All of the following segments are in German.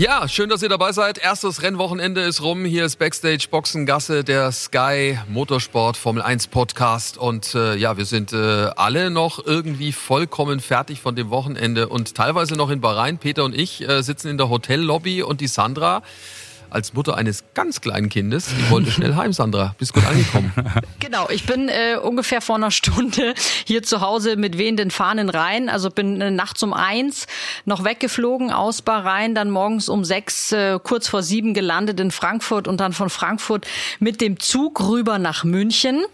Ja, schön, dass ihr dabei seid. Erstes Rennwochenende ist rum. Hier ist Backstage Boxengasse, der Sky Motorsport Formel 1 Podcast. Und äh, ja, wir sind äh, alle noch irgendwie vollkommen fertig von dem Wochenende und teilweise noch in Bahrain. Peter und ich äh, sitzen in der Hotellobby und die Sandra als Mutter eines ganz kleinen Kindes. Ich wollte schnell heim, Sandra. Bist gut angekommen. Genau, ich bin äh, ungefähr vor einer Stunde hier zu Hause mit wehenden Fahnen rein. Also bin äh, nachts um eins noch weggeflogen aus Bahrain, dann morgens um sechs, äh, kurz vor sieben gelandet in Frankfurt und dann von Frankfurt mit dem Zug rüber nach München.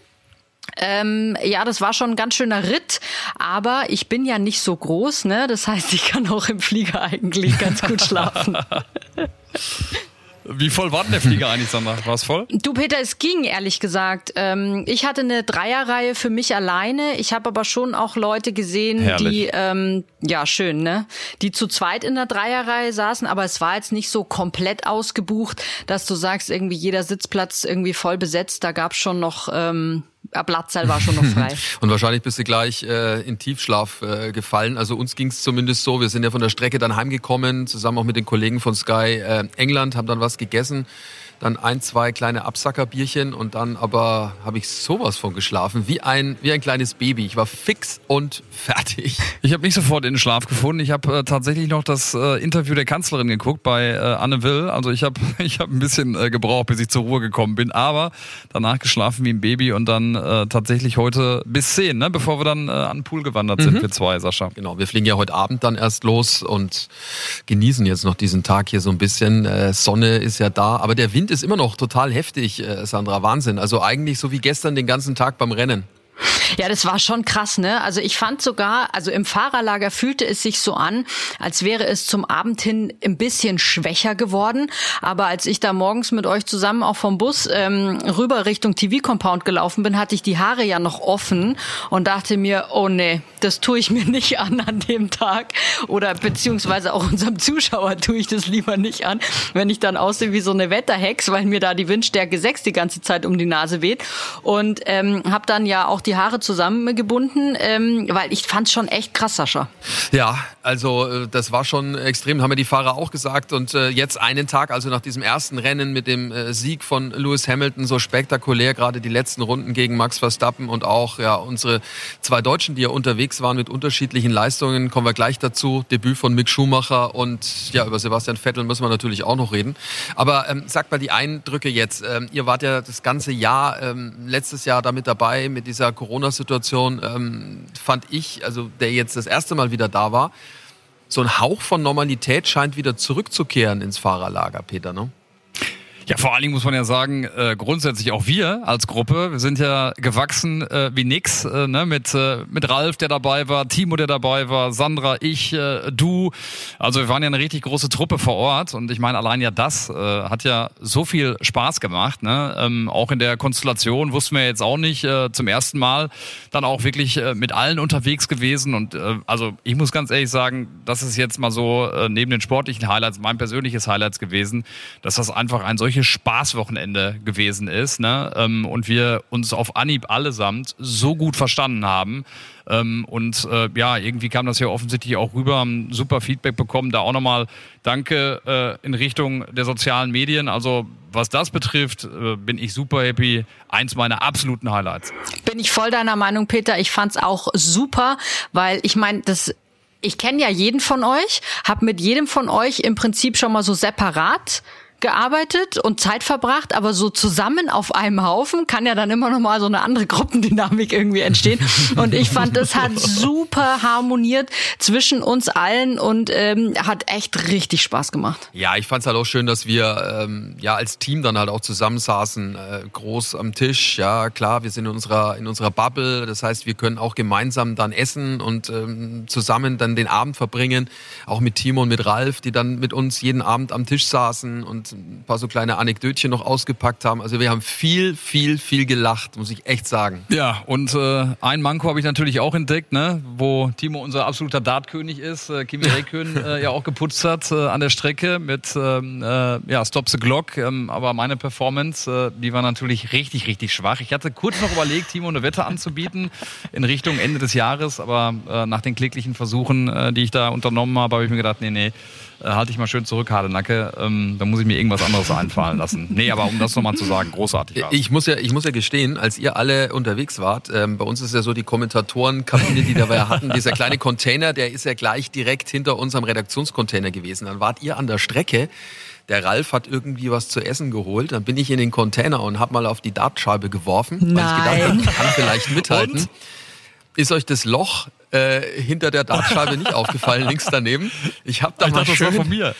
Ähm, ja, das war schon ein ganz schöner Ritt, aber ich bin ja nicht so groß, ne? Das heißt, ich kann auch im Flieger eigentlich ganz gut schlafen. Wie voll war denn der Flieger eigentlich, Sandra? War es voll? Du, Peter, es ging, ehrlich gesagt. Ähm, ich hatte eine Dreierreihe für mich alleine. Ich habe aber schon auch Leute gesehen, Herrlich. die, ähm, ja, schön, ne? Die zu zweit in der Dreierreihe saßen, aber es war jetzt nicht so komplett ausgebucht, dass du sagst, irgendwie jeder Sitzplatz irgendwie voll besetzt. Da gab's schon noch, ähm, ein Platzteil war schon noch frei. Und wahrscheinlich bist du gleich äh, in Tiefschlaf äh, gefallen. Also uns ging es zumindest so. Wir sind ja von der Strecke dann heimgekommen, zusammen auch mit den Kollegen von Sky äh, England, haben dann was gegessen. Dann ein, zwei kleine Absackerbierchen und dann aber habe ich sowas von geschlafen, wie ein, wie ein kleines Baby. Ich war fix und fertig. Ich habe nicht sofort in den Schlaf gefunden. Ich habe äh, tatsächlich noch das äh, Interview der Kanzlerin geguckt bei äh, Anne Will. Also ich habe ich hab ein bisschen äh, gebraucht, bis ich zur Ruhe gekommen bin. Aber danach geschlafen wie ein Baby und dann äh, tatsächlich heute bis 10, ne? bevor wir dann äh, an den Pool gewandert sind, wir zwei, Sascha. Genau, wir fliegen ja heute Abend dann erst los und genießen jetzt noch diesen Tag hier so ein bisschen. Äh, Sonne ist ja da, aber der Wind ist immer noch total heftig, äh, Sandra. Wahnsinn. Also eigentlich so wie gestern den ganzen Tag beim Rennen. Ja, das war schon krass, ne? Also ich fand sogar, also im Fahrerlager fühlte es sich so an, als wäre es zum Abend hin ein bisschen schwächer geworden. Aber als ich da morgens mit euch zusammen auch vom Bus ähm, rüber Richtung TV-Compound gelaufen bin, hatte ich die Haare ja noch offen und dachte mir, oh nee, das tue ich mir nicht an an dem Tag. Oder beziehungsweise auch unserem Zuschauer tue ich das lieber nicht an, wenn ich dann aussehe wie so eine Wetterhex, weil mir da die Windstärke 6 die ganze Zeit um die Nase weht. Und ähm, habe dann ja auch die Haare zusammengebunden, ähm, weil ich fand schon echt krass, Sascha. Ja, also äh, das war schon extrem, haben ja die Fahrer auch gesagt. Und äh, jetzt einen Tag, also nach diesem ersten Rennen mit dem äh, Sieg von Lewis Hamilton, so spektakulär, gerade die letzten Runden gegen Max Verstappen und auch ja unsere zwei Deutschen, die ja unterwegs waren mit unterschiedlichen Leistungen, kommen wir gleich dazu. Debüt von Mick Schumacher und ja, über Sebastian Vettel müssen wir natürlich auch noch reden. Aber ähm, sagt mal die Eindrücke jetzt. Ähm, ihr wart ja das ganze Jahr, ähm, letztes Jahr damit dabei, mit dieser Corona-Situation, ähm, fand ich, also der jetzt das erste Mal wieder da war, so ein Hauch von Normalität scheint wieder zurückzukehren ins Fahrerlager, Peter, ne? Ja, vor allen Dingen muss man ja sagen, äh, grundsätzlich auch wir als Gruppe, wir sind ja gewachsen äh, wie nix, äh, ne? mit, äh, mit Ralf, der dabei war, Timo, der dabei war, Sandra, ich, äh, du. Also wir waren ja eine richtig große Truppe vor Ort und ich meine, allein ja das äh, hat ja so viel Spaß gemacht. Ne? Ähm, auch in der Konstellation wussten wir jetzt auch nicht, äh, zum ersten Mal dann auch wirklich äh, mit allen unterwegs gewesen und äh, also ich muss ganz ehrlich sagen, das ist jetzt mal so äh, neben den sportlichen Highlights mein persönliches Highlights gewesen, dass das einfach ein solches Spaßwochenende gewesen ist ne? ähm, und wir uns auf Anhieb allesamt so gut verstanden haben. Ähm, und äh, ja, irgendwie kam das ja offensichtlich auch rüber, haben super Feedback bekommen. Da auch nochmal Danke äh, in Richtung der sozialen Medien. Also was das betrifft, äh, bin ich super happy. Eins meiner absoluten Highlights. Bin ich voll deiner Meinung, Peter. Ich fand's auch super, weil ich meine, das ich kenne ja jeden von euch, habe mit jedem von euch im Prinzip schon mal so separat gearbeitet und Zeit verbracht, aber so zusammen auf einem Haufen kann ja dann immer noch mal so eine andere Gruppendynamik irgendwie entstehen. Und ich fand, das hat super harmoniert zwischen uns allen und ähm, hat echt richtig Spaß gemacht. Ja, ich fand es halt auch schön, dass wir ähm, ja als Team dann halt auch zusammensaßen, äh, groß am Tisch. Ja, klar, wir sind in unserer in unserer Bubble. Das heißt, wir können auch gemeinsam dann essen und ähm, zusammen dann den Abend verbringen. Auch mit Timo und mit Ralf, die dann mit uns jeden Abend am Tisch saßen und und ein paar so kleine Anekdötchen noch ausgepackt haben. Also wir haben viel, viel, viel gelacht, muss ich echt sagen. Ja, und äh, ein Manko habe ich natürlich auch entdeckt, ne, wo Timo unser absoluter Dartkönig ist, äh, Kimi Räikkönen äh, ja auch geputzt hat äh, an der Strecke mit ähm, äh, ja, Stop the Glock. Ähm, aber meine Performance, äh, die war natürlich richtig, richtig schwach. Ich hatte kurz noch überlegt, Timo eine Wette anzubieten in Richtung Ende des Jahres, aber äh, nach den kläglichen Versuchen, äh, die ich da unternommen habe, habe ich mir gedacht, nee, nee, äh, halte ich mal schön zurück, Hardenacke. Ähm, da muss ich mir irgendwas anderes einfallen lassen. Nee, aber um das nochmal zu sagen, großartig war's. Ich muss ja, ich muss ja gestehen, als ihr alle unterwegs wart, ähm, bei uns ist ja so die Kommentatorenkabine, die wir ja hatten, dieser kleine Container, der ist ja gleich direkt hinter unserem Redaktionscontainer gewesen. Dann wart ihr an der Strecke. Der Ralf hat irgendwie was zu essen geholt. Dann bin ich in den Container und habe mal auf die Dartscheibe geworfen, weil ich gedacht habe, ich kann vielleicht mithalten. Und? Ist euch das Loch äh, hinter der Dartscheibe nicht aufgefallen, links daneben? Ich habe da ich mal dachte, das war schön von mir.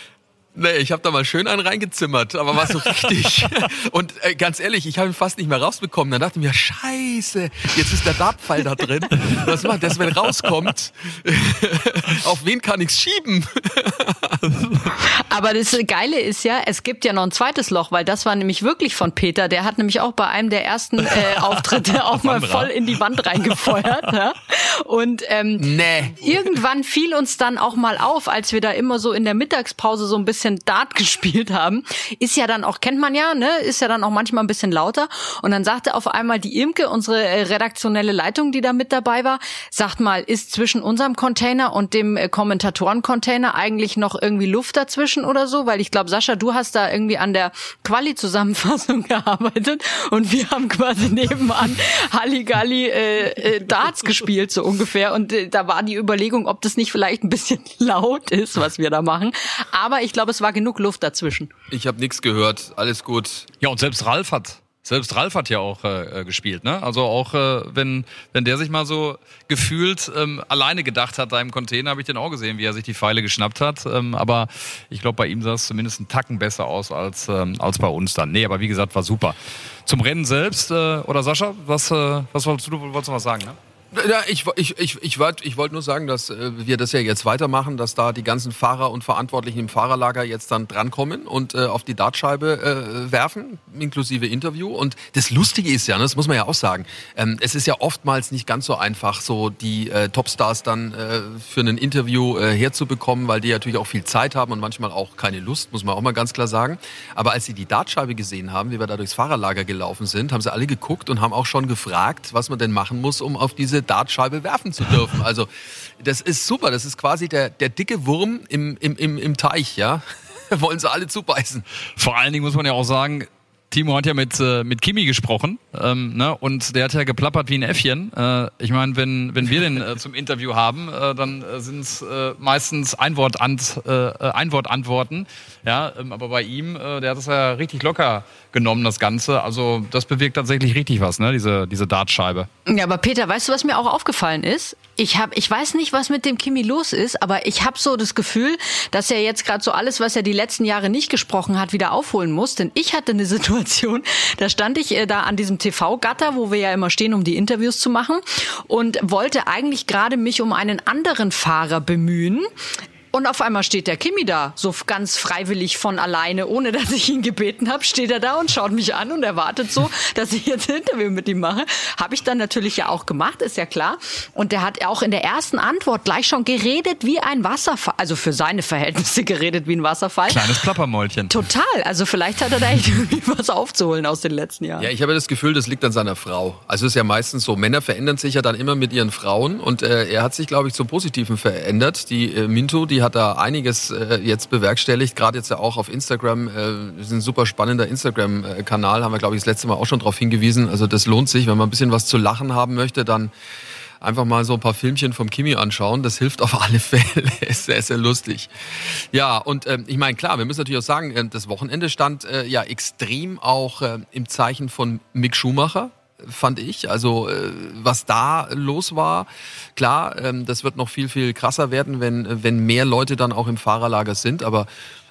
Nee, ich habe da mal schön einen reingezimmert, aber war so richtig. Und äh, ganz ehrlich, ich habe ihn fast nicht mehr rausbekommen. Dann dachte ich mir, scheiße, jetzt ist der Dartpfeil da drin. Was macht das, wenn rauskommt? Auf wen kann ich's schieben? Aber das Geile ist ja, es gibt ja noch ein zweites Loch, weil das war nämlich wirklich von Peter. Der hat nämlich auch bei einem der ersten äh, Auftritte auch mal voll in die Wand reingefeuert. ja? Und ähm, Nee. irgendwann fiel uns dann auch mal auf, als wir da immer so in der Mittagspause so ein bisschen Dart gespielt haben, ist ja dann auch, kennt man ja, ne, ist ja dann auch manchmal ein bisschen lauter. Und dann sagte auf einmal die Imke, unsere äh, redaktionelle Leitung, die da mit dabei war, sagt mal, ist zwischen unserem Container und dem äh, Kommentatoren-Container eigentlich noch irgendwie Luft dazwischen oder so? Weil ich glaube, Sascha, du hast da irgendwie an der Quali-Zusammenfassung gearbeitet und wir haben quasi nebenan Halligalli äh, äh, Darts gespielt, so ungefähr. Und äh, da war die Überlegung, ob das nicht vielleicht ein bisschen laut ist, was wir da machen. Aber ich glaube, es war genug Luft dazwischen. Ich habe nichts gehört. Alles gut. Ja, und selbst Ralf hat, selbst Ralf hat ja auch äh, äh, gespielt, ne? Also auch äh, wenn wenn der sich mal so gefühlt ähm, alleine gedacht hat da im Container, habe ich den auch gesehen, wie er sich die Pfeile geschnappt hat. Ähm, aber ich glaube, bei ihm sah es zumindest einen Tacken besser aus als ähm, als bei uns dann. Nee, aber wie gesagt, war super. Zum Rennen selbst äh, oder Sascha, was äh, was wolltest du, du wolltest noch was sagen, ne? Ja, ich, ich, ich, ich wollte wollt nur sagen, dass äh, wir das ja jetzt weitermachen, dass da die ganzen Fahrer und Verantwortlichen im Fahrerlager jetzt dann drankommen und äh, auf die Dartscheibe äh, werfen, inklusive Interview. Und das Lustige ist ja, ne, das muss man ja auch sagen, ähm, es ist ja oftmals nicht ganz so einfach, so die äh, Topstars dann äh, für ein Interview äh, herzubekommen, weil die natürlich auch viel Zeit haben und manchmal auch keine Lust, muss man auch mal ganz klar sagen. Aber als sie die Dartscheibe gesehen haben, wie wir da durchs Fahrerlager gelaufen sind, haben sie alle geguckt und haben auch schon gefragt, was man denn machen muss, um auf diese Dartscheibe werfen zu dürfen. Also das ist super, das ist quasi der, der dicke Wurm im, im, im, im Teich, ja. Wollen sie alle zubeißen. Vor allen Dingen muss man ja auch sagen, Timo hat ja mit, äh, mit Kimi gesprochen ähm, ne? und der hat ja geplappert wie ein Äffchen. Äh, ich meine, wenn, wenn wir den äh, zum Interview haben, äh, dann äh, sind es äh, meistens Einwortant, äh, äh, Einwortantworten. Ja, ähm, aber bei ihm, äh, der hat es ja richtig locker genommen, das Ganze. Also das bewirkt tatsächlich richtig was, ne? diese, diese Dartscheibe. Ja, aber Peter, weißt du, was mir auch aufgefallen ist? Ich hab, ich weiß nicht, was mit dem Kimi los ist, aber ich habe so das Gefühl, dass er jetzt gerade so alles, was er die letzten Jahre nicht gesprochen hat, wieder aufholen muss. Denn ich hatte eine Situation, da stand ich äh, da an diesem TV-Gatter, wo wir ja immer stehen, um die Interviews zu machen, und wollte eigentlich gerade mich um einen anderen Fahrer bemühen. Und auf einmal steht der Kimi da, so ganz freiwillig von alleine, ohne dass ich ihn gebeten habe, steht er da und schaut mich an und erwartet so, dass ich jetzt ein Interview mit ihm mache. Habe ich dann natürlich ja auch gemacht, ist ja klar. Und der hat auch in der ersten Antwort gleich schon geredet wie ein Wasserfall, also für seine Verhältnisse geredet wie ein Wasserfall. Kleines Plappermäulchen. Total, also vielleicht hat er da echt irgendwie was aufzuholen aus den letzten Jahren. Ja, ich habe das Gefühl, das liegt an seiner Frau. Also es ist ja meistens so, Männer verändern sich ja dann immer mit ihren Frauen und äh, er hat sich, glaube ich, zum Positiven verändert. Die äh, Minto, die hat da einiges äh, jetzt bewerkstelligt, gerade jetzt ja auch auf Instagram. Äh, ist ein super spannender Instagram-Kanal, haben wir, glaube ich, das letzte Mal auch schon darauf hingewiesen. Also das lohnt sich, wenn man ein bisschen was zu lachen haben möchte, dann einfach mal so ein paar Filmchen vom Kimi anschauen. Das hilft auf alle Fälle. ist sehr, sehr lustig. Ja, und ähm, ich meine, klar, wir müssen natürlich auch sagen, äh, das Wochenende stand äh, ja extrem auch äh, im Zeichen von Mick Schumacher fand ich. Also äh, was da los war, klar, ähm, das wird noch viel, viel krasser werden, wenn, wenn mehr Leute dann auch im Fahrerlager sind. Aber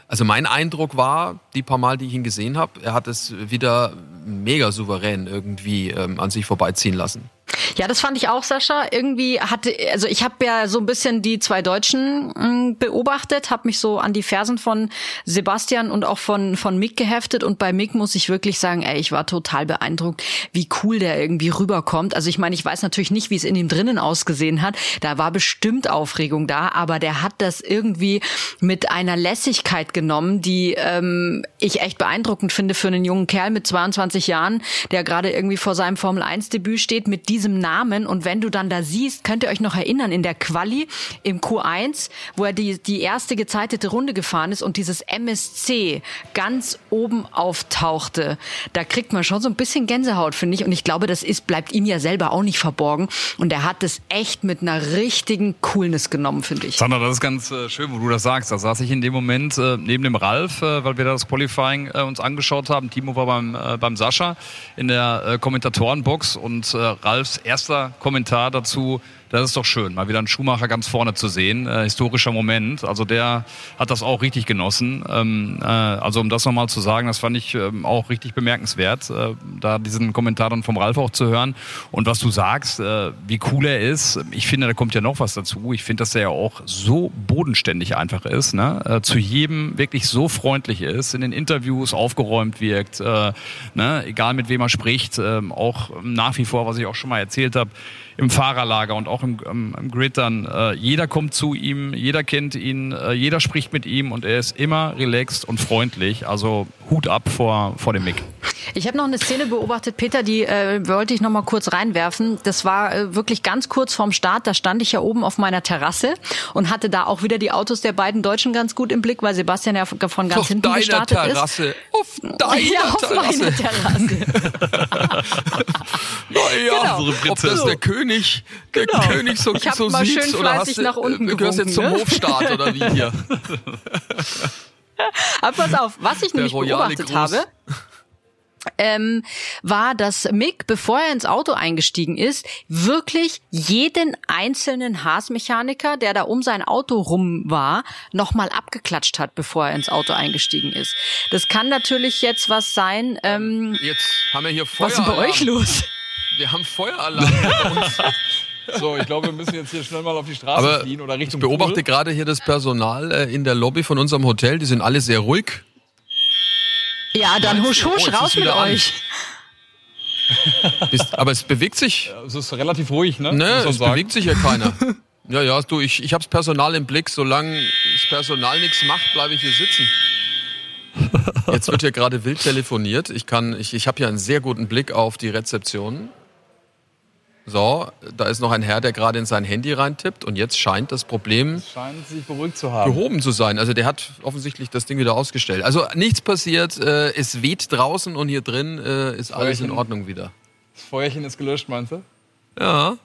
also mein Eindruck war, die paar Mal, die ich ihn gesehen habe, er hat es wieder mega souverän irgendwie ähm, an sich vorbeiziehen lassen. Ja, das fand ich auch, Sascha. Irgendwie hatte, also ich habe ja so ein bisschen die zwei Deutschen mh, mm, beobachtet, habe mich so an die Fersen von Sebastian und auch von von Mick geheftet und bei Mick muss ich wirklich sagen, ey, ich war total beeindruckt, wie cool der irgendwie rüberkommt. Also ich meine, ich weiß natürlich nicht, wie es in ihm drinnen ausgesehen hat. Da war bestimmt Aufregung da, aber der hat das irgendwie mit einer Lässigkeit genommen, die ähm, ich echt beeindruckend finde für einen jungen Kerl mit 22 Jahren, der gerade irgendwie vor seinem Formel 1 Debüt steht mit diesem Namen. Und wenn du dann da siehst, könnt ihr euch noch erinnern, in der Quali im Q1, wo er die, die erste gezeitete Runde gefahren ist und dieses MSC ganz oben auftauchte, da kriegt man schon so ein bisschen Gänsehaut, finde ich. Und ich glaube, das ist, bleibt ihm ja selber auch nicht verborgen. Und er hat es echt mit einer richtigen Coolness genommen, finde ich. Sandra, das ist ganz äh, schön, wo du das sagst. Da saß ich in dem Moment äh, neben dem Ralf, äh, weil wir das Qualifying äh, uns angeschaut haben. Timo war beim, äh, beim Sascha in der Kommentatorenbox und Ralf Ralfs erster Kommentar dazu, das ist doch schön, mal wieder einen Schumacher ganz vorne zu sehen. Äh, historischer Moment. Also der hat das auch richtig genossen. Ähm, äh, also um das nochmal zu sagen, das fand ich ähm, auch richtig bemerkenswert, äh, da diesen Kommentar dann vom Ralf auch zu hören. Und was du sagst, äh, wie cool er ist, ich finde, da kommt ja noch was dazu. Ich finde, dass er ja auch so bodenständig einfach ist, ne? Äh, zu jedem wirklich so freundlich ist, in den Interviews aufgeräumt wirkt, äh, ne? egal mit wem er spricht, ähm, auch nach wie vor, was ich auch schon mal erzählt habe, im Fahrerlager und auch im, im, im Grid dann. Äh, jeder kommt zu ihm, jeder kennt ihn, äh, jeder spricht mit ihm und er ist immer relaxed und freundlich. Also Hut ab vor, vor dem Mick. Ich habe noch eine Szene beobachtet, Peter, die äh, wollte ich noch mal kurz reinwerfen. Das war äh, wirklich ganz kurz vorm Start. Da stand ich ja oben auf meiner Terrasse und hatte da auch wieder die Autos der beiden Deutschen ganz gut im Blick, weil Sebastian ja von ganz auf hinten gestartet Terrasse. ist. Auf deiner ja, auf Terrasse. meiner Terrasse. naja, Genau. ob das der König, der Genau. König so, Ich so mal sieht schön oder hast du, nach unten äh, gehörst jetzt zum ne? Hofstaat oder wie hier? Aber pass auf, was ich nämlich royale beobachtet Gruß. habe, ähm, war, dass Mick, bevor er ins Auto eingestiegen ist, wirklich jeden einzelnen Haas-Mechaniker, der da um sein Auto rum war, nochmal abgeklatscht hat, bevor er ins Auto eingestiegen ist. Das kann natürlich jetzt was sein. Ähm, Jetzt haben wir hier Feueralarm. was ist denn bei euch los? Wir haben Feueralarm bei uns. So, ich glaube, wir müssen jetzt hier schnell mal auf die Straße Aber fliehen oder ich Richtung beobachte Pool. gerade hier das Personal äh, in der Lobby von unserem Hotel. Die sind alle sehr ruhig. Ja, dann husch? Oh, husch jetzt raus mit euch. Bis, aber es bewegt sich. Es ist relativ ruhig, ne? Ne, es sagen. bewegt sich ja keiner. Ja, ja, du, ich, ich hab's Personal im Blick. Solange das Personal nichts macht, bleibe ich hier sitzen. Jetzt wird hier gerade wild telefoniert. Ich kann, ich, ich habe hier einen sehr guten Blick auf die Rezeption. So, da ist noch ein Herr, der gerade in sein Handy reintippt und jetzt scheint das Problem Scheint sich beruhigt zu haben. behoben zu sein. Also der hat offensichtlich das Ding wieder ausgestellt. Also nichts passiert, äh, es weht draußen und hier drin äh, ist alles in. Ordnung wieder. Das Feuerchen ist gelöscht, meinst du? Ja,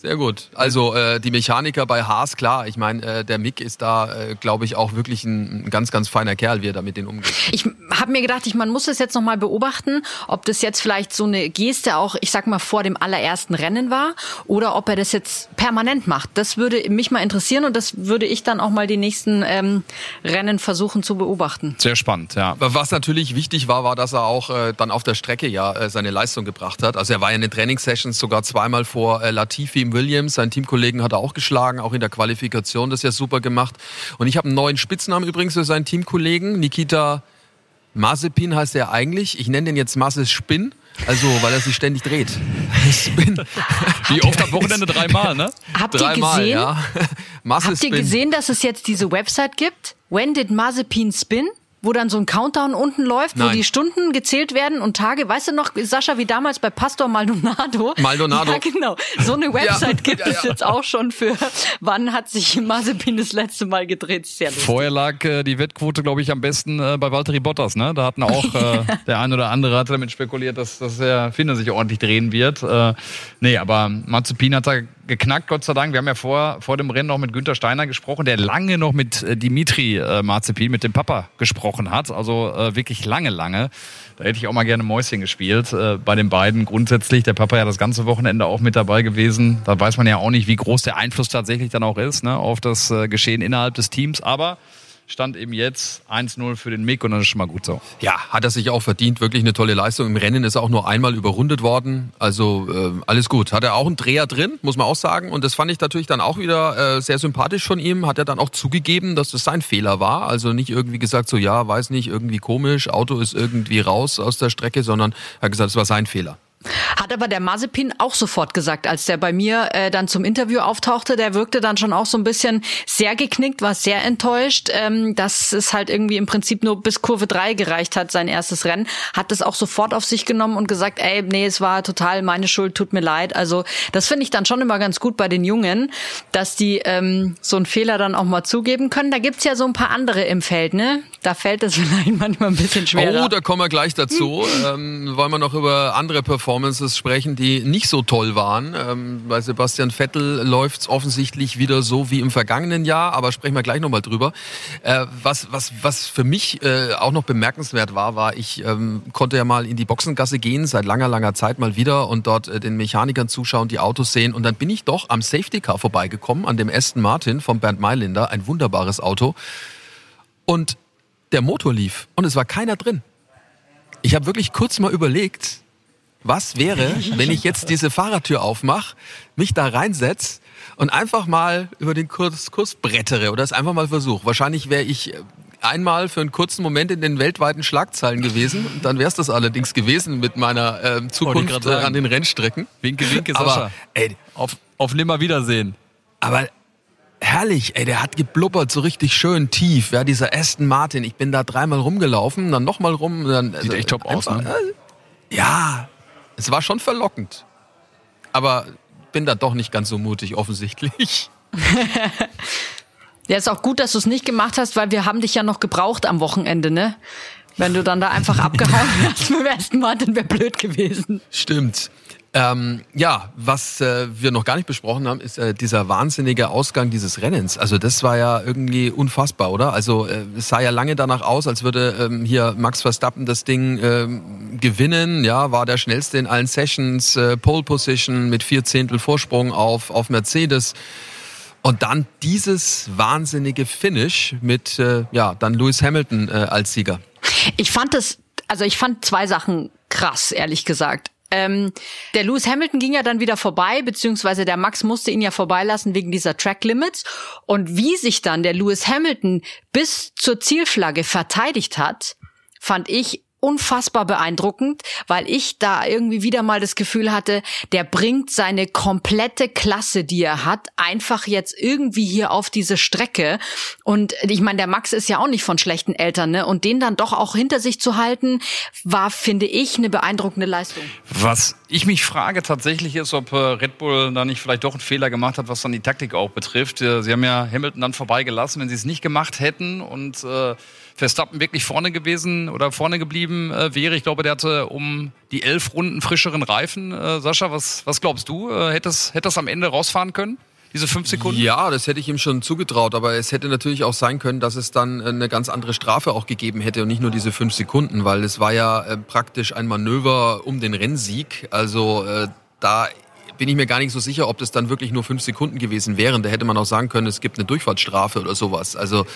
sehr gut. Also äh, die Mechaniker bei Haas, klar. Ich meine, äh, der Mick ist da, äh, glaube ich, auch wirklich ein, ein ganz, ganz feiner Kerl, wie er da mit denen umgeht. Ich habe mir gedacht, ich, man muss das jetzt noch mal beobachten, ob das jetzt vielleicht so eine Geste auch, ich sag mal, vor dem allerersten Rennen war oder ob er das jetzt permanent macht. Das würde mich mal interessieren und das würde ich dann auch mal die nächsten ähm, Rennen versuchen zu beobachten. Sehr spannend, ja. Was natürlich wichtig war, war, dass er auch äh, dann auf der Strecke ja äh, seine Leistung gebracht hat. Also er war ja in den Trainingssessions sogar zweimal vor äh, Latifi im Williams. Seinen Teamkollegen hat er auch geschlagen, auch in der Qualifikation. Das ist ja super gemacht. Und ich habe einen neuen Spitznamen übrigens für seinen Teamkollegen. Nikita Mazepin heißt er eigentlich. Ich nenne den jetzt Mazes Spin. Also, weil er sich ständig dreht. Spin. Wie oft am Wochenende dreimal, ne? Habt ihr Dreimal, gesehen? ja. Habt ihr gesehen, dass es jetzt diese Website gibt? When did Mazepin spin? Wo dann so ein Countdown unten läuft, wo Nein. die Stunden gezählt werden und Tage. Weißt du noch, Sascha, wie damals bei Pastor Maldonado? Maldonado. Ja, genau. So eine Website gibt ja, es ja. jetzt auch schon für, wann hat sich Mazepin das letzte Mal gedreht? Sehr lustig. Vorher lag äh, die Wettquote, glaube ich, am besten äh, bei Valtteri Bottas. Ne? Da hatten auch äh, der ein oder andere hat damit spekuliert, dass, dass der Finne sich ordentlich drehen wird. Äh, nee, aber Mazepin hat da geknackt, Gott sei Dank. Wir haben ja vor, vor dem Rennen noch mit Günther Steiner gesprochen, der lange noch mit äh, Dimitri äh, Mazepin, mit dem Papa, gesprochen hat. Also äh, wirklich lange, lange. Da hätte ich auch mal gerne Mäuschen gespielt äh, bei den beiden. Grundsätzlich, der Papa ja das ganze Wochenende auch mit dabei gewesen. Da weiß man ja auch nicht, wie groß der Einfluss tatsächlich dann auch ist ne, auf das äh, Geschehen innerhalb des Teams. Aber stand eben jetzt 1-0 für den Mick und das ist schon mal gut so. Ja, hat er sich auch verdient. Wirklich eine tolle Leistung. Im Rennen ist er auch nur einmal überrundet worden. Also äh, alles gut. Hat er auch einen Dreher drin, muss man auch sagen. Und das fand ich natürlich dann auch wieder äh, sehr sympathisch von ihm. Hat er dann auch zugegeben, dass das sein Fehler war. Also nicht irgendwie gesagt, so ja, weiß nicht, irgendwie komisch, Auto ist irgendwie raus aus der Strecke, sondern er hat gesagt, es war sein Fehler. Hat aber der Mazepin auch sofort gesagt, als der bei mir äh, dann zum Interview auftauchte, der wirkte dann schon auch so ein bisschen sehr geknickt, war sehr enttäuscht, ähm, dass es halt irgendwie im Prinzip nur bis Kurve 3 gereicht hat, sein erstes Rennen. Hat das auch sofort auf sich genommen und gesagt, ey, nee, es war total meine Schuld, tut mir leid. Also das finde ich dann schon immer ganz gut bei den Jungen, dass die ähm, so einen Fehler dann auch mal zugeben können. Da gibt's ja so ein paar andere im Feld, ne? Da fällt es vielleicht manchmal ein bisschen schwerer. Oh, da kommen wir gleich dazu. ähm, wollen wir noch über andere Performances Performances sprechen, die nicht so toll waren. Ähm, bei Sebastian Vettel läuft es offensichtlich wieder so wie im vergangenen Jahr, aber sprechen wir gleich nochmal drüber. Äh, was, was, was für mich äh, auch noch bemerkenswert war, war, ich ähm, konnte ja mal in die Boxengasse gehen, seit langer, langer Zeit mal wieder und dort äh, den Mechanikern zuschauen, die Autos sehen. Und dann bin ich doch am Safety Car vorbeigekommen, an dem Aston Martin von Bernd Meilinder, ein wunderbares Auto. Und der Motor lief und es war keiner drin. Ich habe wirklich kurz mal überlegt, was wäre, wenn ich jetzt diese Fahrertür aufmache, mich da reinsetze und einfach mal über den Kurs, Kurs brettere oder es einfach mal versuche. Wahrscheinlich wäre ich einmal für einen kurzen Moment in den weltweiten Schlagzeilen gewesen. Dann wäre es das allerdings gewesen mit meiner äh, Zukunft äh, an den Rennstrecken. Winke, winke, Sascha. Aber, ey, auf, auf Nimmerwiedersehen. Aber herrlich, ey, der hat geblubbert so richtig schön tief. Ja, dieser Aston Martin. Ich bin da dreimal rumgelaufen, dann nochmal rum. Dann, Sieht also, echt top aus, ne? Ja, es war schon verlockend. Aber bin da doch nicht ganz so mutig, offensichtlich. ja, ist auch gut, dass du es nicht gemacht hast, weil wir haben dich ja noch gebraucht am Wochenende, ne? Wenn du dann da einfach abgehauen wärst beim ersten Mal, dann wäre blöd gewesen. Stimmt. Ähm, ja, was äh, wir noch gar nicht besprochen haben, ist äh, dieser wahnsinnige Ausgang dieses Rennens. Also das war ja irgendwie unfassbar, oder? Also äh, es sah ja lange danach aus, als würde ähm, hier Max Verstappen das Ding ähm, gewinnen. Ja, war der schnellste in allen Sessions, äh, Pole Position mit vier Zehntel Vorsprung auf auf Mercedes. Und dann dieses wahnsinnige Finish mit äh, ja dann Lewis Hamilton äh, als Sieger. Ich fand es, also ich fand zwei Sachen krass, ehrlich gesagt. Ähm, der Lewis Hamilton ging ja dann wieder vorbei, beziehungsweise der Max musste ihn ja vorbeilassen wegen dieser Track Limits. Und wie sich dann der Lewis Hamilton bis zur Zielflagge verteidigt hat, fand ich unfassbar beeindruckend, weil ich da irgendwie wieder mal das Gefühl hatte, der bringt seine komplette Klasse, die er hat, einfach jetzt irgendwie hier auf diese Strecke. Und ich meine, der Max ist ja auch nicht von schlechten Eltern, ne? Und den dann doch auch hinter sich zu halten, war, finde ich, eine beeindruckende Leistung. Was ich mich frage tatsächlich ist, ob äh, Red Bull da nicht vielleicht doch einen Fehler gemacht hat, was dann die Taktik auch betrifft. Äh, sie haben ja Hamilton dann vorbeigelassen, wenn sie es nicht gemacht hätten und äh, Verstappen wirklich vorne gewesen oder vorne geblieben äh, wäre. Ich glaube, der hatte um die elf Runden frischeren Reifen. Äh, Sascha, was, was glaubst du? Äh, hätte es am Ende rausfahren können? Diese fünf Sekunden? Ja, das hätte ich ihm schon zugetraut, aber es hätte natürlich auch sein können, dass es dann eine ganz andere Strafe auch gegeben hätte und nicht nur diese fünf Sekunden, weil es war ja äh, praktisch ein Manöver um den Rennsieg. Also äh, da bin ich mir gar nicht so sicher, ob das dann wirklich nur fünf Sekunden gewesen wären. Da hätte man auch sagen können, es gibt eine Durchfahrtsstrafe oder sowas. Also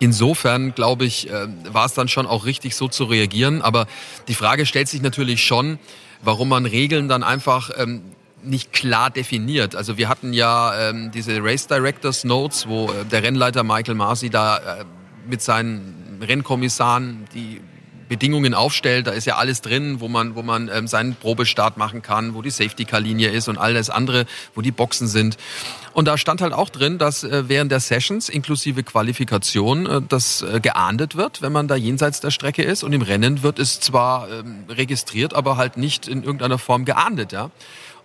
insofern, glaube ich, äh, war es dann schon auch richtig, so zu reagieren. Aber die Frage stellt sich natürlich schon, warum man Regeln dann einfach ähm, nicht klar definiert. Also wir hatten ja ähm, diese Race Directors Notes, wo äh, der Rennleiter Michael Masi da äh, mit seinen Rennkommissaren die Bedingungen aufstellt. Da ist ja alles drin, wo man, wo man ähm, seinen Probestart machen kann, wo die Safety-Car-Linie ist und all das andere, wo die Boxen sind. Und da stand halt auch drin, dass äh, während der Sessions inklusive Qualifikation äh, das äh, geahndet wird, wenn man da jenseits der Strecke ist. Und im Rennen wird es zwar ähm, registriert, aber halt nicht in irgendeiner Form geahndet. Ja.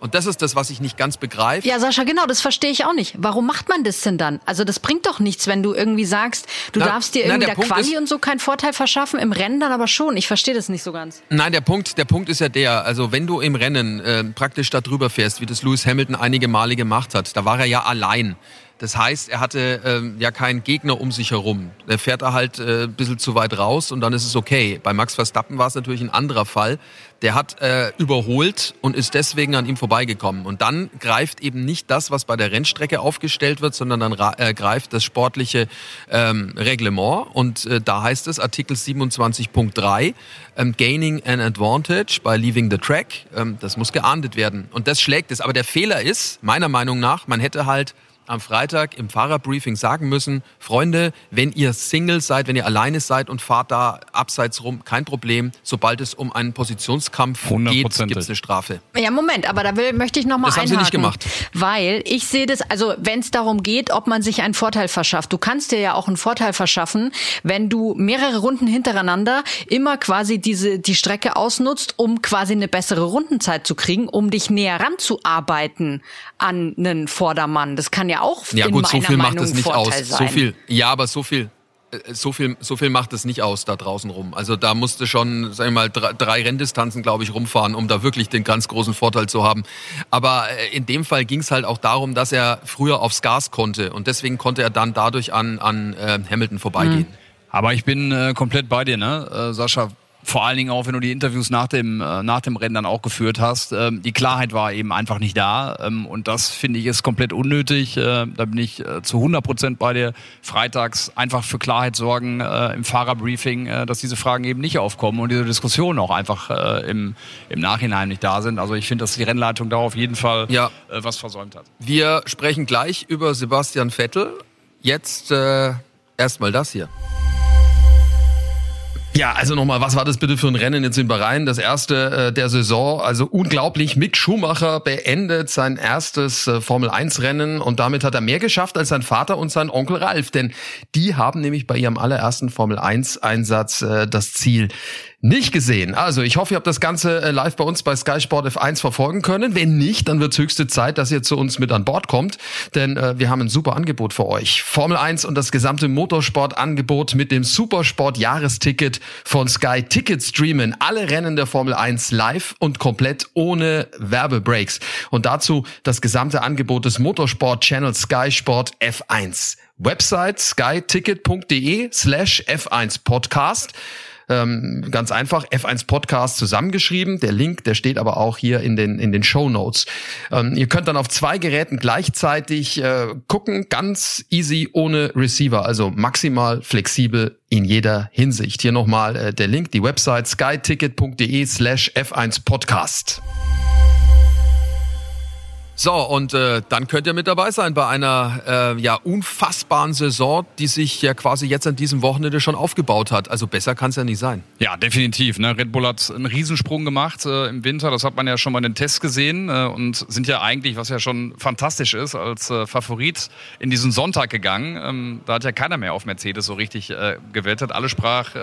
Und das ist das, was ich nicht ganz begreife. Ja, Sascha, genau, das verstehe ich auch nicht. Warum macht man das denn dann? Also das bringt doch nichts, wenn du irgendwie sagst, du na, darfst dir irgendwie nein, der, der Quali und so keinen Vorteil verschaffen, im Rennen dann aber schon. Ich verstehe das nicht so ganz. Nein, der Punkt, der Punkt ist ja der, also wenn du im Rennen äh, praktisch da drüber fährst, wie das Lewis Hamilton einige Male gemacht hat, da war er ja allein Das heißt, er hatte ähm, ja keinen Gegner um sich herum. Der fährt da halt äh, ein bisschen zu weit raus und dann ist es okay. Bei Max Verstappen war es natürlich ein anderer Fall. Der hat äh, überholt und ist deswegen an ihm vorbeigekommen. Und dann greift eben nicht das, was bei der Rennstrecke aufgestellt wird, sondern dann äh, greift das sportliche ähm, Reglement. Und äh, da heißt es Artikel 27.3, ähm, Gaining an Advantage by leaving the track. Ähm, das muss geahndet werden. Und das schlägt es. Aber der Fehler ist, meiner Meinung nach, man hätte halt am Freitag im Fahrerbriefing sagen müssen, Freunde, wenn ihr Single seid, wenn ihr alleine seid und fahrt da abseits rum, kein Problem. Sobald es um einen Positionskampf geht, gibt es eine Strafe. Ja, Moment, aber da will, möchte ich noch mal Das haben sie nicht gemacht. Weil ich sehe das, also wenn es darum geht, ob man sich einen Vorteil verschafft. Du kannst dir ja auch einen Vorteil verschaffen, wenn du mehrere Runden hintereinander immer quasi diese, die Strecke ausnutzt, um quasi eine bessere Rundenzeit zu kriegen, um dich näher ranzuarbeiten an einen Vordermann. Das kann ja auch ja, in gut, so viel Meinung macht es nicht Vorteil aus. Sein. So viel, ja, aber so viel, äh, so viel, so viel macht es nicht aus da draußen rum. Also da musste schon, sag ich mal, drei, drei Renndistanzen, glaube ich, rumfahren, um da wirklich den ganz großen Vorteil zu haben. Aber äh, in dem Fall ging es halt auch darum, dass er früher aufs Gas konnte und deswegen konnte er dann dadurch an, an äh, Hamilton vorbeigehen. Mhm. Aber ich bin äh, komplett bei dir, ne, äh, Sascha vor allen Dingen auch, wenn du die Interviews nach dem, äh, nach dem Rennen dann auch geführt hast. Ähm, die Klarheit war eben einfach nicht da. Ähm, und das finde ich ist komplett unnötig. Äh, da bin ich äh, zu 100 Prozent bei dir. Freitags einfach für Klarheit sorgen im Fahrerbriefing, dass diese Fragen eben nicht aufkommen und diese Diskussionen auch einfach im, im Nachhinein nicht da sind. Also ich finde, dass die Rennleitung da auf jeden Fall Ja. was versäumt hat. Wir sprechen gleich über Sebastian Vettel. Jetzt äh, erstmal das hier. Ja, also nochmal, was war das bitte für ein Rennen jetzt in Bahrain? Das erste äh, der Saison. Also unglaublich, Mick Schumacher beendet sein erstes äh, Formel-1-Rennen und damit hat er mehr geschafft als sein Vater und sein Onkel Ralf. Denn die haben nämlich bei ihrem allerersten Formel-1-Einsatz äh, das Ziel nicht gesehen. Also ich hoffe, ihr habt das Ganze äh, live bei uns bei Sky Sport F1 verfolgen können. Wenn nicht, dann wird höchste Zeit, dass ihr zu uns mit an Bord kommt, denn äh, wir haben ein super Angebot für euch. Formel 1 und das gesamte Motorsport-Angebot mit dem Supersport-Jahresticket von Sky Ticket streamen. Alle Rennen der Formel 1 live und komplett ohne Werbebreaks. Und dazu das gesamte Angebot des Motorsport-Channels Sky Sport F1. Website skyticket.de slash F1 Podcast. Ähm, ganz einfach F1 Podcast zusammengeschrieben. Der Link, der steht aber auch hier in den in den Show Notes. Ähm, ihr könnt dann auf zwei Geräten gleichzeitig äh, gucken, ganz easy ohne Receiver, also maximal flexibel in jeder Hinsicht. Hier nochmal äh, der Link, die Website skyticket.de slash F1 Podcast. So, und äh, dann könnt ihr mit dabei sein bei einer äh, ja unfassbaren Saison, die sich ja quasi jetzt an diesem Wochenende schon aufgebaut hat. Also besser kann es ja nicht sein. Ja, definitiv. Ne? Red Bull hat einen Riesensprung gemacht äh, im Winter. Das hat man ja schon mal in den Tests gesehen äh, und sind ja eigentlich, was ja schon fantastisch ist, als äh, Favorit in diesen Sonntag gegangen. Ähm, da hat ja keiner mehr auf Mercedes so richtig äh, gewettet. Alle sprach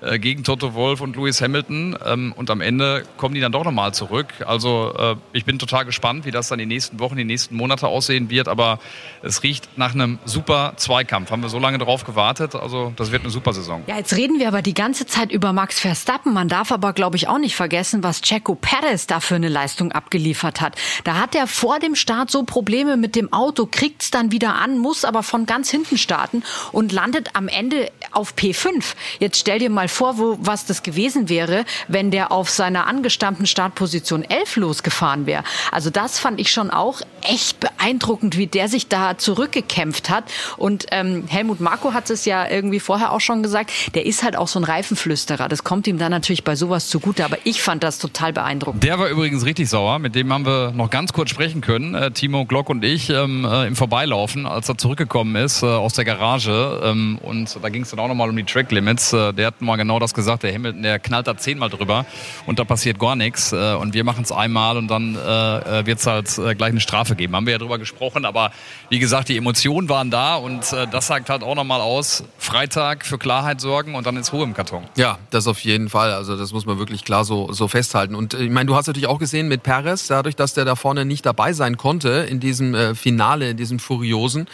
äh, gegen Toto Wolf und Lewis Hamilton ähm, und am Ende kommen die dann doch nochmal zurück. Also äh, ich bin total gespannt, wie das dann die nächsten Wochen, die nächsten Monate aussehen wird. Aber es riecht nach einem super Zweikampf. Haben wir so lange darauf gewartet. Also das wird eine super Saison. Ja, jetzt reden wir aber die ganze Zeit über Max Verstappen. Man darf aber, glaube ich, auch nicht vergessen, was Checo Perez da für eine Leistung abgeliefert hat. Da hat er vor dem Start so Probleme mit dem Auto, kriegt's dann wieder an, muss aber von ganz hinten starten und landet am Ende auf P5. Jetzt stell dir mal vor, wo, was das gewesen wäre, wenn der auf seiner angestammten Startposition 11 losgefahren wäre. Also das fand ich schon auch echt beeindruckend, wie der sich da zurückgekämpft hat. Und ähm, Helmut Marko hat es ja irgendwie vorher auch schon gesagt, der ist halt auch so ein Reifenflüsterer. Das kommt ihm dann natürlich bei sowas zugute, aber ich fand das total beeindruckend. Der war übrigens richtig sauer. Mit dem haben wir noch ganz kurz sprechen können. Äh, Timo Glock und ich ähm, äh, im Vorbeilaufen, als er zurückgekommen ist äh, aus der Garage. Ähm, und da ging es dann auch nochmal um die Track Limits. Äh, der hat mal genau das gesagt. Der Hamilton, der knallt da zehnmal drüber und da passiert gar nichts. Äh, und wir machen es einmal und dann äh, wird es halt gleich eine Strafe geben. Haben wir ja drüber gesprochen. Aber wie gesagt, die Emotionen waren da und das sagt halt auch nochmal aus. Freitag für Klarheit sorgen und dann ist Ruhe im Karton. Ja, das auf jeden Fall. Also das muss man wirklich klar so, so festhalten. Und ich meine, du hast natürlich auch gesehen mit Perez, dadurch, dass der da vorne nicht dabei sein konnte in diesem Finale, in diesem Furiosen,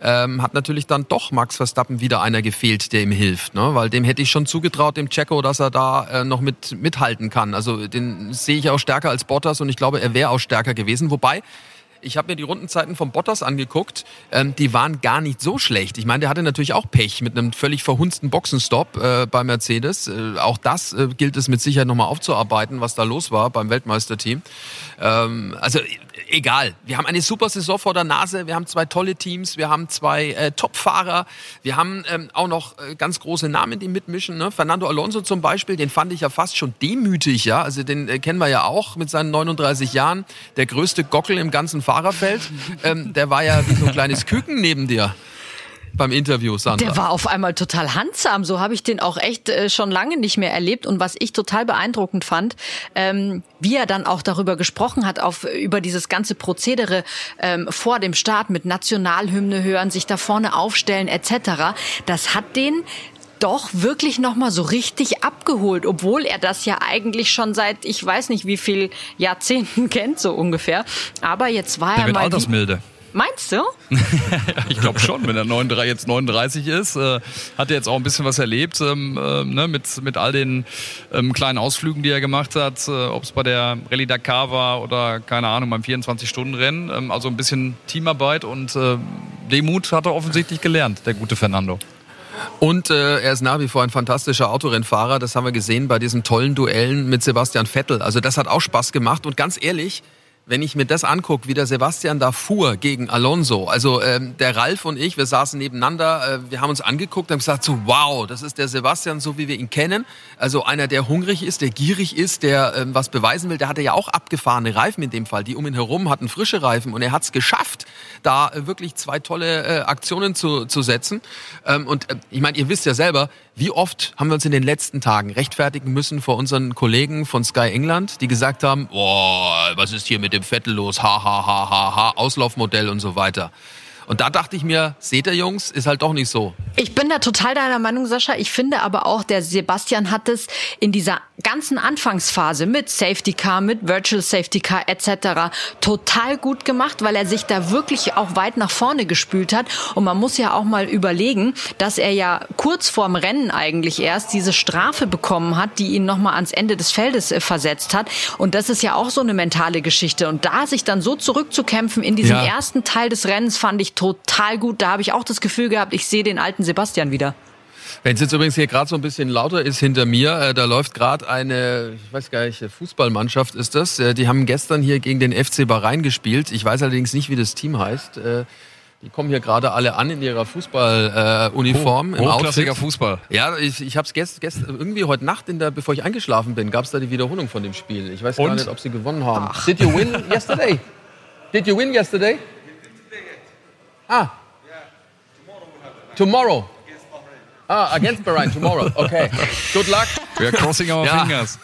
ähm, hat natürlich dann doch Max Verstappen wieder einer gefehlt, der ihm hilft. Ne? Weil dem hätte ich schon zugetraut, dem Checo, dass er da äh, noch mit mithalten kann. Also den sehe ich auch stärker als Bottas und ich glaube, er wäre auch stärker gewesen. Wobei, ich habe mir die Rundenzeiten von Bottas angeguckt. Ähm, die waren gar nicht so schlecht. Ich meine, der hatte natürlich auch Pech mit einem völlig verhunzten Boxenstopp äh, bei Mercedes. Äh, auch das äh, gilt es mit Sicherheit nochmal aufzuarbeiten, was da los war beim Weltmeisterteam. Ähm, also egal. Wir haben eine super Saison vor der Nase. Wir haben zwei tolle Teams. Wir haben zwei äh, Top-Fahrer. Wir haben ähm, auch noch äh, ganz große Namen, die mitmischen. Ne? Fernando Alonso zum Beispiel, den fand ich ja fast schon demütig. Ja, also den äh, kennen wir ja auch mit seinen 39 Jahren. Der größte Gockel im ganzen Fahrerfeld. Ähm, der war ja wie so ein kleines Küken neben dir beim Interview, Sandra. Der war auf einmal total handsam. So habe ich den auch echt äh, schon lange nicht mehr erlebt. Und was ich total beeindruckend fand, ähm, wie er dann auch darüber gesprochen hat, auf, über dieses ganze Prozedere ähm, vor dem Start mit Nationalhymne hören, sich da vorne aufstellen etc. Das hat den doch wirklich noch mal so richtig abgeholt, obwohl er das ja eigentlich schon seit ich weiß nicht wie viel Jahrzehnten kennt so ungefähr. Aber jetzt war Der er wird mal altersmilde. Meinst du? ich glaube schon, wenn er 39, jetzt 39 ist, äh, hat er jetzt auch ein bisschen was erlebt ähm, äh, ne, mit, mit all den ähm, kleinen Ausflügen, die er gemacht hat, äh, ob es bei der Rallye Dakar war oder keine Ahnung, beim 24-Stunden-Rennen. Ähm, also ein bisschen Teamarbeit und äh, Demut hat er offensichtlich gelernt, der gute Fernando. Und äh, er ist nach wie vor ein fantastischer Autorennfahrer. Das haben wir gesehen bei diesen tollen Duellen mit Sebastian Vettel. Also das hat auch Spaß gemacht. Und ganz ehrlich, wenn ich mir das angucke, wie der Sebastian da fuhr gegen Alonso, also ähm, der Ralf und ich, wir saßen nebeneinander, äh, wir haben uns angeguckt und haben gesagt, so wow, das ist der Sebastian, so wie wir ihn kennen. Also einer, der hungrig ist, der gierig ist, der ähm, was beweisen will. Der hatte ja auch abgefahrene Reifen in dem Fall. Die um ihn herum hatten frische Reifen und er hat es geschafft, da äh, wirklich zwei tolle äh, Aktionen zu, zu setzen. Ähm, und äh, ich meine, ihr wisst ja selber, wie oft haben wir uns in den letzten Tagen rechtfertigen müssen vor unseren Kollegen von Sky England, die gesagt haben, boah, was ist hier mit dem Vettel los, ha, ha, ha, ha, ha, Auslaufmodell und so weiter. Und da dachte ich mir, seht ihr Jungs, ist halt doch nicht so. Ich bin da total deiner Meinung, Sascha. Ich finde aber auch, der Sebastian hat es in dieser ganzen Anfangsphase mit Safety Car, mit Virtual Safety Car etc. total gut gemacht, weil er sich da wirklich auch weit nach vorne gespült hat. Und man muss ja auch mal überlegen, dass er ja kurz vorm Rennen eigentlich erst diese Strafe bekommen hat, die ihn nochmal ans Ende des Feldes äh, versetzt hat. Und das ist ja auch so eine mentale Geschichte. Und da sich dann so zurückzukämpfen in diesem Ja. ersten Teil des Rennens fand ich total gut. Da habe ich auch das Gefühl gehabt, ich sehe den alten Sebastian wieder. Wenn es jetzt übrigens hier gerade so ein bisschen lauter ist hinter mir, äh, da läuft gerade eine, ich weiß gar nicht, Fußballmannschaft ist das. Äh, die haben gestern hier gegen den FC Bahrain gespielt. Ich weiß allerdings nicht, wie das Team heißt. Äh, die kommen hier gerade alle an in ihrer Fußballuniform. Äh, Uniform, im Hochklassiger. Fußball. Ja, ich, ich habe es gest, gest, irgendwie heute Nacht, in der, bevor ich eingeschlafen bin, gab es da die Wiederholung von dem Spiel. Ich weiß gar Und? nicht, ob sie gewonnen haben. Did you win yesterday? Did you win yesterday? Ah. Tomorrow. Ah, against Bahrain, tomorrow. Okay. Good luck. We are crossing our Ja. fingers.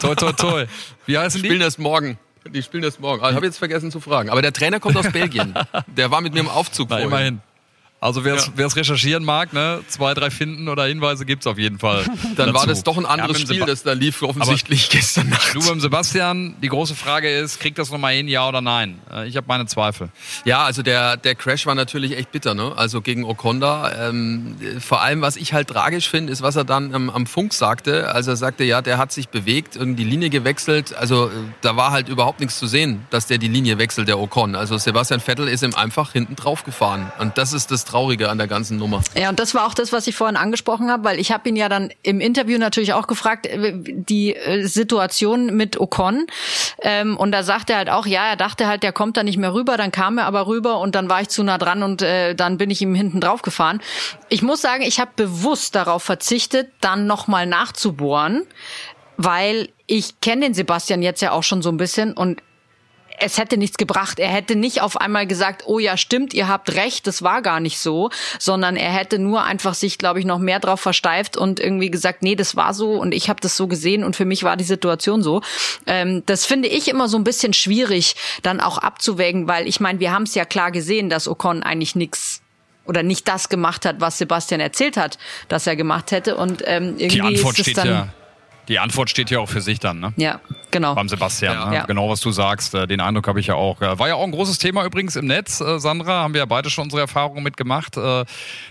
Toi, toi, toi. Wie heißen Die spielen das morgen. Die spielen das morgen. Ah, Ich habe jetzt vergessen zu fragen. Aber der Trainer kommt aus Belgien. Der war mit mir im Aufzug vorhin. immerhin. Also wer es recherchieren mag, ne, zwei, drei Finden oder Hinweise gibt's auf jeden Fall. Dann war dazu. das doch ein anderes Ja, Spiel, Seba- das da lief offensichtlich gestern Nacht. Du beim Sebastian, die große Frage ist, kriegt das nochmal hin, ja oder nein? Äh, Ich habe meine Zweifel. Ja, also der, der Crash war natürlich echt bitter, ne? Also gegen Okonda. Ähm, vor allem, was ich halt tragisch finde, ist, was er dann am, am Funk sagte. Also er sagte, ja, der hat sich bewegt und die Linie gewechselt. Also äh, da war halt überhaupt nichts zu sehen, dass der die Linie wechselt, der Ocon. Also Sebastian Vettel ist ihm einfach hinten drauf gefahren. Und das ist das Traurige an der ganzen Nummer. Ja, und das war auch das, was ich vorhin angesprochen habe, weil ich habe ihn ja dann im Interview natürlich auch gefragt, äh, die äh, Situation mit Ocon. Ähm, und da sagt er halt auch, ja, er dachte halt, der kommt da nicht mehr rüber, dann kam er aber rüber und dann war ich zu nah dran und äh, dann bin ich ihm hinten drauf gefahren. Ich muss sagen, ich habe bewusst darauf verzichtet, dann nochmal nachzubohren, weil ich kenne den Sebastian jetzt ja auch schon so ein bisschen und es hätte nichts gebracht. Er hätte nicht auf einmal gesagt, oh ja, stimmt, ihr habt recht, das war gar nicht so, sondern er hätte nur einfach sich, glaube ich, noch mehr drauf versteift und irgendwie gesagt, nee, das war so und ich habe das so gesehen und für mich war die Situation so. Ähm, das finde ich immer so ein bisschen schwierig, dann auch abzuwägen, weil ich meine, wir haben es ja klar gesehen, dass Ocon eigentlich nichts oder nicht das gemacht hat, was Sebastian erzählt hat, dass er gemacht hätte und ähm, irgendwie Die Antwort ist es steht dann ja. Die Antwort steht ja auch für sich dann, ne? ja, genau. Beim Sebastian, Ja. ne? Ja. genau was du sagst. äh, Den Eindruck habe ich ja auch. Äh, War ja auch ein großes Thema übrigens im Netz, äh, Sandra. Haben wir ja beide schon unsere Erfahrungen mitgemacht,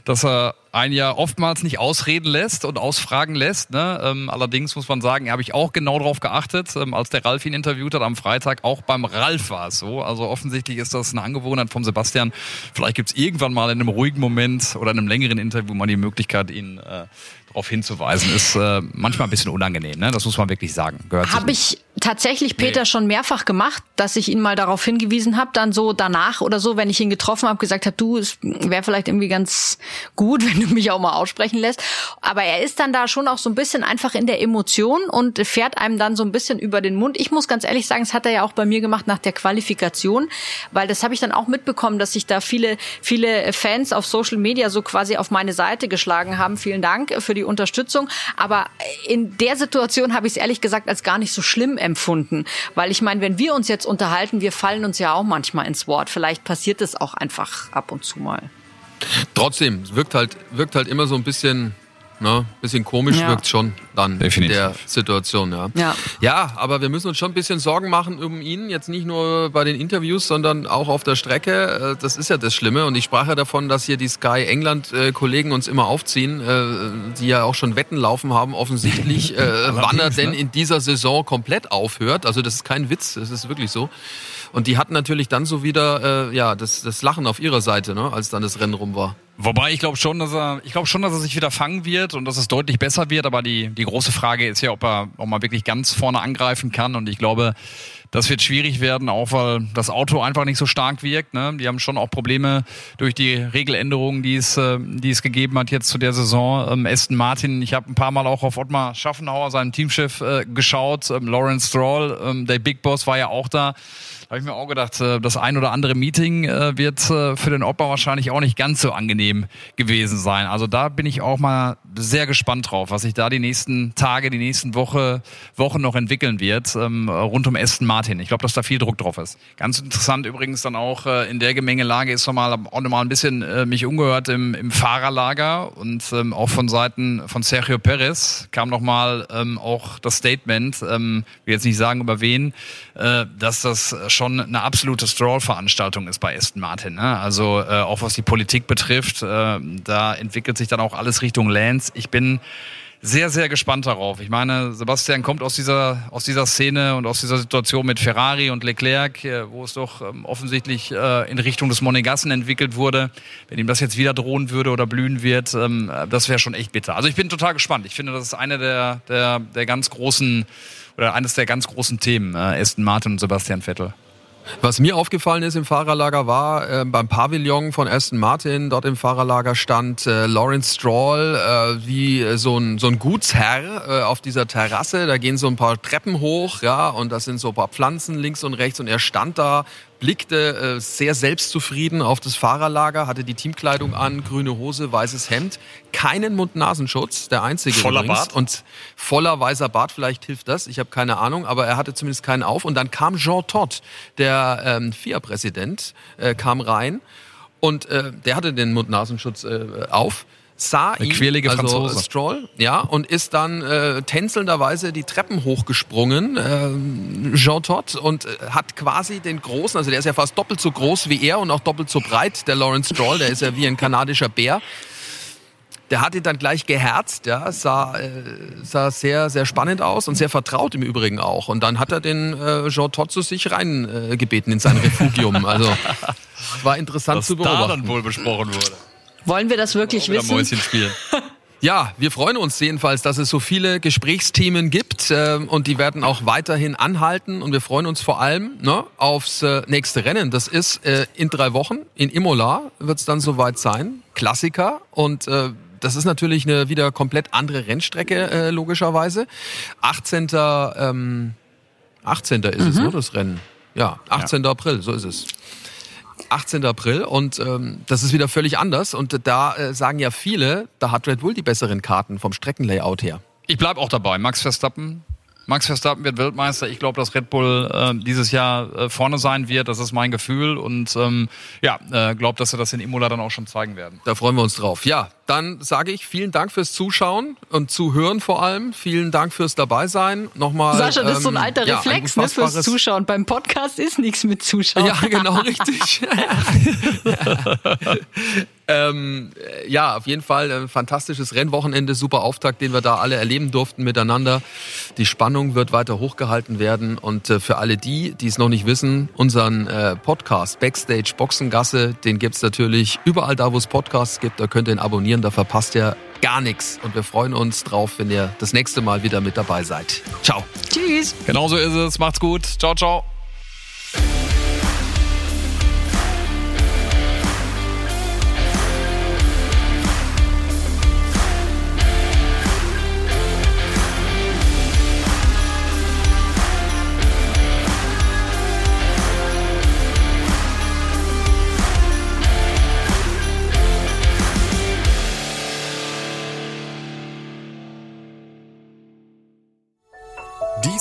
dass er einen ja oftmals nicht ausreden lässt und ausfragen lässt. Ne? Ähm, allerdings muss man sagen, habe ich auch genau darauf geachtet, ähm, als der Ralf ihn interviewt hat am Freitag. Auch beim Ralf war es so. Also offensichtlich ist das eine Angewohnheit von Sebastian. Vielleicht gibt es irgendwann mal in einem ruhigen Moment oder in einem längeren Interview mal die Möglichkeit, ihn äh, darauf hinzuweisen, ist äh, manchmal ein bisschen unangenehm. Ne? Das muss man wirklich sagen. Habe ich tatsächlich Peter nee. schon mehrfach gemacht, dass ich ihn mal darauf hingewiesen habe, dann so danach oder so, wenn ich ihn getroffen habe, gesagt habe, du, es wäre vielleicht irgendwie ganz gut, wenn du mich auch mal aussprechen lässt. Aber er ist dann da schon auch so ein bisschen einfach in der Emotion und fährt einem dann so ein bisschen über den Mund. Ich muss ganz ehrlich sagen, das hat er ja auch bei mir gemacht nach der Qualifikation, weil das habe ich dann auch mitbekommen, dass sich da viele, viele Fans auf Social Media so quasi auf meine Seite geschlagen haben. Vielen Dank für die Unterstützung. Aber in der Situation habe ich es ehrlich gesagt als gar nicht so schlimm empfunden. Weil ich meine, wenn wir uns jetzt unterhalten, wir fallen uns ja auch manchmal ins Wort. Vielleicht passiert es auch einfach ab und zu mal. Trotzdem, es wirkt halt, wirkt halt immer so ein bisschen Ne? Bisschen komisch ja. wirkt schon dann Definitiv. in der Situation. Ja. ja. Ja, aber wir müssen uns schon ein bisschen Sorgen machen um ihn. Jetzt nicht nur bei den Interviews, sondern auch auf der Strecke. Äh, das ist ja das Schlimme. Und ich sprach ja davon, dass hier die Sky England-Kollegen uns immer aufziehen, äh, die ja auch schon Wetten laufen haben, offensichtlich, äh, wann er denn ne? in dieser Saison komplett aufhört. Also das ist kein Witz, das ist wirklich so. Und die hatten natürlich dann so wieder äh, ja das, das Lachen auf ihrer Seite, ne, als dann das Rennen rum war. Wobei ich glaube schon, dass er, ich glaube schon, dass er sich wieder fangen wird und dass es deutlich besser wird. Aber die die große Frage ist ja, ob er, ob man wirklich ganz vorne angreifen kann. Und ich glaube, das wird schwierig werden, auch weil das Auto einfach nicht so stark wirkt. Ne? Die haben schon auch Probleme durch die Regeländerungen, die es, äh, die es gegeben hat jetzt zu der Saison. Ähm, Aston Martin, ich habe ein paar Mal auch auf Ottmar Schaffenhauer, seinen Teamchef, äh, geschaut. Ähm, Lawrence Stroll, ähm, der Big Boss, war ja auch da habe ich mir auch gedacht, äh, das ein oder andere Meeting äh, wird äh, für den Opa wahrscheinlich auch nicht ganz so angenehm gewesen sein. Also da bin ich auch mal sehr gespannt drauf, was sich da die nächsten Tage, die nächsten Woche, Wochen noch entwickeln wird ähm, rund um Aston Martin. Ich glaube, dass da viel Druck drauf ist. Ganz interessant übrigens dann auch in der Gemengelage ist nochmal auch nochmal ein bisschen mich umgehört im, im Fahrerlager und ähm, auch von Seiten von Sergio Perez kam nochmal ähm, auch das Statement, ähm, will jetzt nicht sagen über wen, äh, dass das schon eine absolute Stroll-Veranstaltung ist bei Aston Martin. Ne? Also äh, auch was die Politik betrifft, äh, da entwickelt sich dann auch alles Richtung Lance. Ich bin sehr, sehr gespannt darauf. Ich meine, Sebastian kommt aus dieser, aus dieser Szene und aus dieser Situation mit Ferrari und Leclerc, äh, wo es doch ähm, offensichtlich äh, in Richtung des Monegassen entwickelt wurde. Wenn ihm das jetzt wieder drohen würde oder blühen wird, ähm, das wäre schon echt bitter. Also ich bin total gespannt. Ich finde, das ist eine der, der, der ganz großen oder eines der ganz großen Themen, Aston Martin und Sebastian Vettel. Was mir aufgefallen ist im Fahrerlager war äh, beim Pavillon von Aston Martin, dort im Fahrerlager stand äh, Lawrence Stroll äh, wie äh, so ein, so ein Gutsherr äh, auf dieser Terrasse. Da gehen so ein paar Treppen hoch, ja, und das sind so ein paar Pflanzen links und rechts und er stand da blickte äh, sehr selbstzufrieden auf das Fahrerlager, hatte die Teamkleidung an, grüne Hose, weißes Hemd, keinen Mund-Nasenschutz, der einzige voller übrigens. Bart? Und voller weißer Bart, vielleicht hilft das, ich habe keine Ahnung, aber er hatte zumindest keinen auf. Und dann kam Jean Todt, der ähm, FIA-Präsident, äh, kam rein und äh, der hatte den Mund-Nasenschutz äh, auf sah ihn, quirlige also Franzose. Stroll, ja, und ist dann äh, tänzelnderweise die Treppen hochgesprungen, äh, Jean Todt, und äh, hat quasi den großen, also der ist ja fast doppelt so groß wie er und auch doppelt so breit, der Lawrence Stroll, der ist ja wie ein kanadischer Bär. Der hat ihn dann gleich geherzt, ja, sah, äh, sah sehr, sehr spannend aus und sehr vertraut im Übrigen auch. Und dann hat er den äh, Jean Todt zu sich reingebeten äh, in sein Refugium. Also war interessant Was zu beobachten. Was da dann wohl besprochen wurde. Wollen wir das wirklich wissen? Mäuschen spielen. Ja, wir freuen uns jedenfalls, dass es so viele Gesprächsthemen gibt äh, und die werden auch weiterhin anhalten und wir freuen uns vor allem ne, aufs äh, nächste Rennen. Das ist äh, in drei Wochen in Imola wird es dann soweit sein. Klassiker und äh, das ist natürlich eine wieder komplett andere Rennstrecke äh, logischerweise. 18. Ähm, 18. ist mhm. es, ne, das Rennen. Ja, 18. Ja. April, so ist es. 18. April und ähm, das ist wieder völlig anders. Und da äh, sagen ja viele, da hat Red Bull die besseren Karten vom Streckenlayout her. Ich bleibe auch dabei. Max Verstappen. Max Verstappen wird Weltmeister. Ich glaube, dass Red Bull äh, dieses Jahr äh, vorne sein wird. Das ist mein Gefühl. Und ähm, ja, äh, glaube, dass sie das in Imola dann auch schon zeigen werden. Da freuen wir uns drauf. Ja, dann sage ich vielen Dank fürs Zuschauen und Zuhören vor allem. Vielen Dank fürs Dabeisein. Nochmal. Sascha, das ist so ein ähm, alter ähm, Reflex ja, ein ne, fürs Zuschauen. Beim Podcast ist nichts mit Zuschauen. Ja, genau, richtig. Ähm, ja, auf jeden Fall ein fantastisches Rennwochenende, super Auftakt, den wir da alle erleben durften miteinander. Die Spannung wird weiter hochgehalten werden und äh, für alle die, die es noch nicht wissen, unseren äh, Podcast Backstage Boxengasse, den gibt's natürlich überall da, wo es Podcasts gibt. Da könnt ihr ihn abonnieren, da verpasst ihr gar nichts. Und wir freuen uns drauf, wenn ihr das nächste Mal wieder mit dabei seid. Ciao. Tschüss. Genauso ist es. Macht's gut. Ciao, ciao.